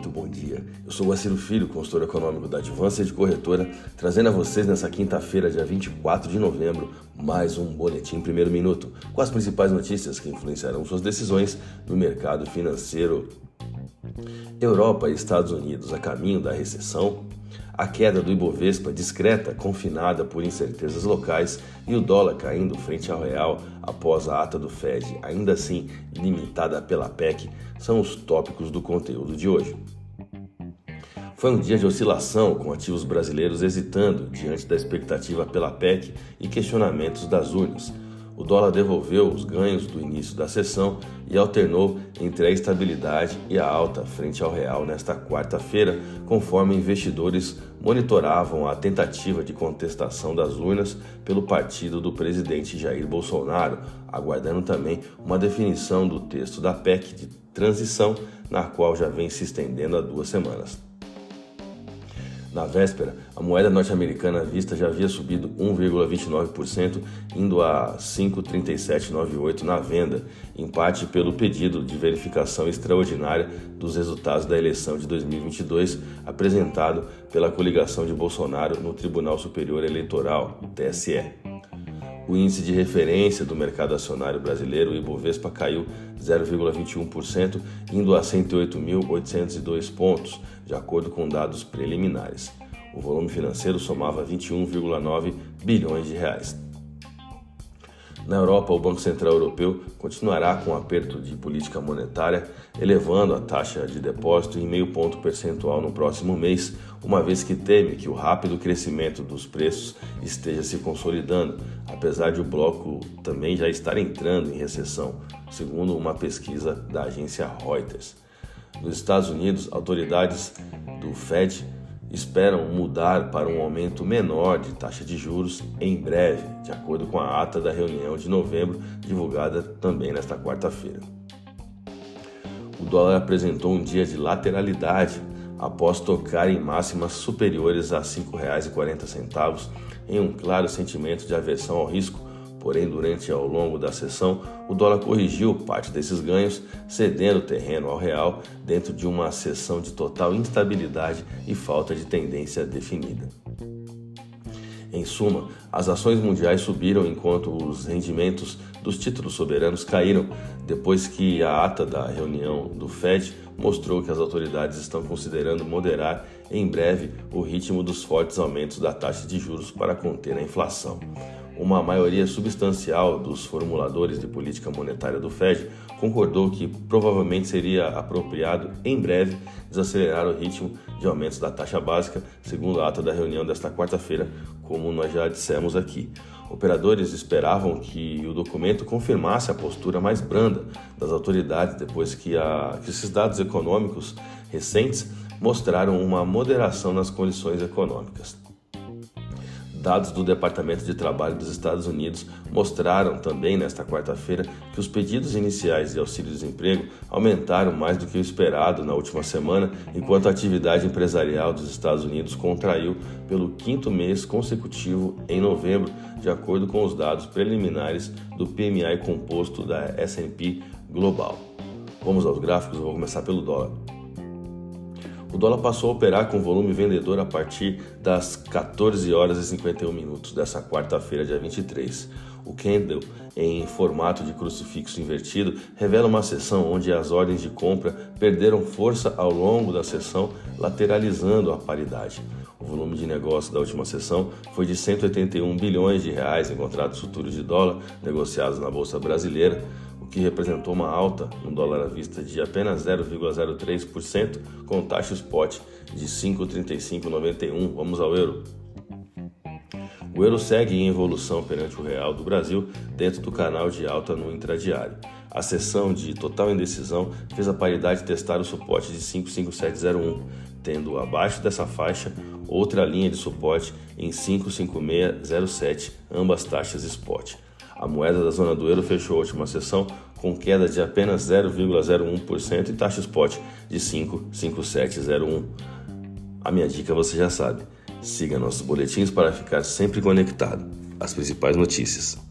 muito bom dia. Eu sou Guaciro Filho, consultor econômico da Advança de Corretora, trazendo a vocês nessa quinta-feira, dia 24 de novembro, mais um Boletim Primeiro Minuto, com as principais notícias que influenciarão suas decisões no mercado financeiro. Europa e Estados Unidos a caminho da recessão, a queda do Ibovespa discreta, confinada por incertezas locais e o dólar caindo frente ao real após a ata do Fed, ainda assim limitada pela PEC, são os tópicos do conteúdo de hoje. Foi um dia de oscilação, com ativos brasileiros hesitando diante da expectativa pela PEC e questionamentos das urnas o dólar devolveu os ganhos do início da sessão e alternou entre a estabilidade e a alta frente ao real nesta quarta-feira, conforme investidores monitoravam a tentativa de contestação das urnas pelo partido do presidente Jair Bolsonaro, aguardando também uma definição do texto da PEC de transição, na qual já vem se estendendo há duas semanas. Na véspera, a moeda norte-americana vista já havia subido 1,29%, indo a 5,3798 na venda, em parte pelo pedido de verificação extraordinária dos resultados da eleição de 2022 apresentado pela coligação de Bolsonaro no Tribunal Superior Eleitoral, TSE. O índice de referência do mercado acionário brasileiro, o Ibovespa, caiu 0,21%, indo a 108.802 pontos, de acordo com dados preliminares. O volume financeiro somava 21,9 bilhões de reais. Na Europa, o Banco Central Europeu continuará com o aperto de política monetária, elevando a taxa de depósito em meio ponto percentual no próximo mês, uma vez que teme que o rápido crescimento dos preços esteja se consolidando, apesar de o bloco também já estar entrando em recessão, segundo uma pesquisa da agência Reuters. Nos Estados Unidos, autoridades do Fed esperam mudar para um aumento menor de taxa de juros em breve, de acordo com a ata da reunião de novembro, divulgada também nesta quarta-feira. O dólar apresentou um dia de lateralidade após tocar em máximas superiores a R$ 5,40, em um claro sentimento de aversão ao risco Porém, durante ao longo da sessão, o dólar corrigiu parte desses ganhos, cedendo terreno ao real dentro de uma sessão de total instabilidade e falta de tendência definida. Em suma, as ações mundiais subiram enquanto os rendimentos dos títulos soberanos caíram, depois que a ata da reunião do Fed mostrou que as autoridades estão considerando moderar em breve o ritmo dos fortes aumentos da taxa de juros para conter a inflação uma maioria substancial dos formuladores de política monetária do Fed concordou que provavelmente seria apropriado em breve desacelerar o ritmo de aumentos da taxa básica, segundo a ata da reunião desta quarta-feira, como nós já dissemos aqui. Operadores esperavam que o documento confirmasse a postura mais branda das autoridades depois que, a, que esses dados econômicos recentes mostraram uma moderação nas condições econômicas. Dados do Departamento de Trabalho dos Estados Unidos mostraram também nesta quarta-feira que os pedidos iniciais de auxílio-desemprego aumentaram mais do que o esperado na última semana, enquanto a atividade empresarial dos Estados Unidos contraiu pelo quinto mês consecutivo em novembro, de acordo com os dados preliminares do PMI composto da S&P Global. Vamos aos gráficos, vou começar pelo dólar. O dólar passou a operar com volume vendedor a partir das 14 horas e 51 minutos dessa quarta-feira, dia 23. O candle, em formato de crucifixo invertido, revela uma sessão onde as ordens de compra perderam força ao longo da sessão, lateralizando a paridade. O volume de negócio da última sessão foi de 181 bilhões de reais em contratos futuros de dólar negociados na bolsa brasileira, que representou uma alta no dólar à vista de apenas 0,03%, com taxa spot de 5,3591. Vamos ao euro. O euro segue em evolução perante o real do Brasil dentro do canal de alta no intradiário. A sessão de total indecisão fez a paridade testar o suporte de 55701, tendo abaixo dessa faixa outra linha de suporte em 55607, ambas taxas spot. A moeda da zona do euro fechou a última sessão com queda de apenas 0,01% e taxa spot de 5,5701. A minha dica você já sabe. Siga nossos boletins para ficar sempre conectado. As principais notícias.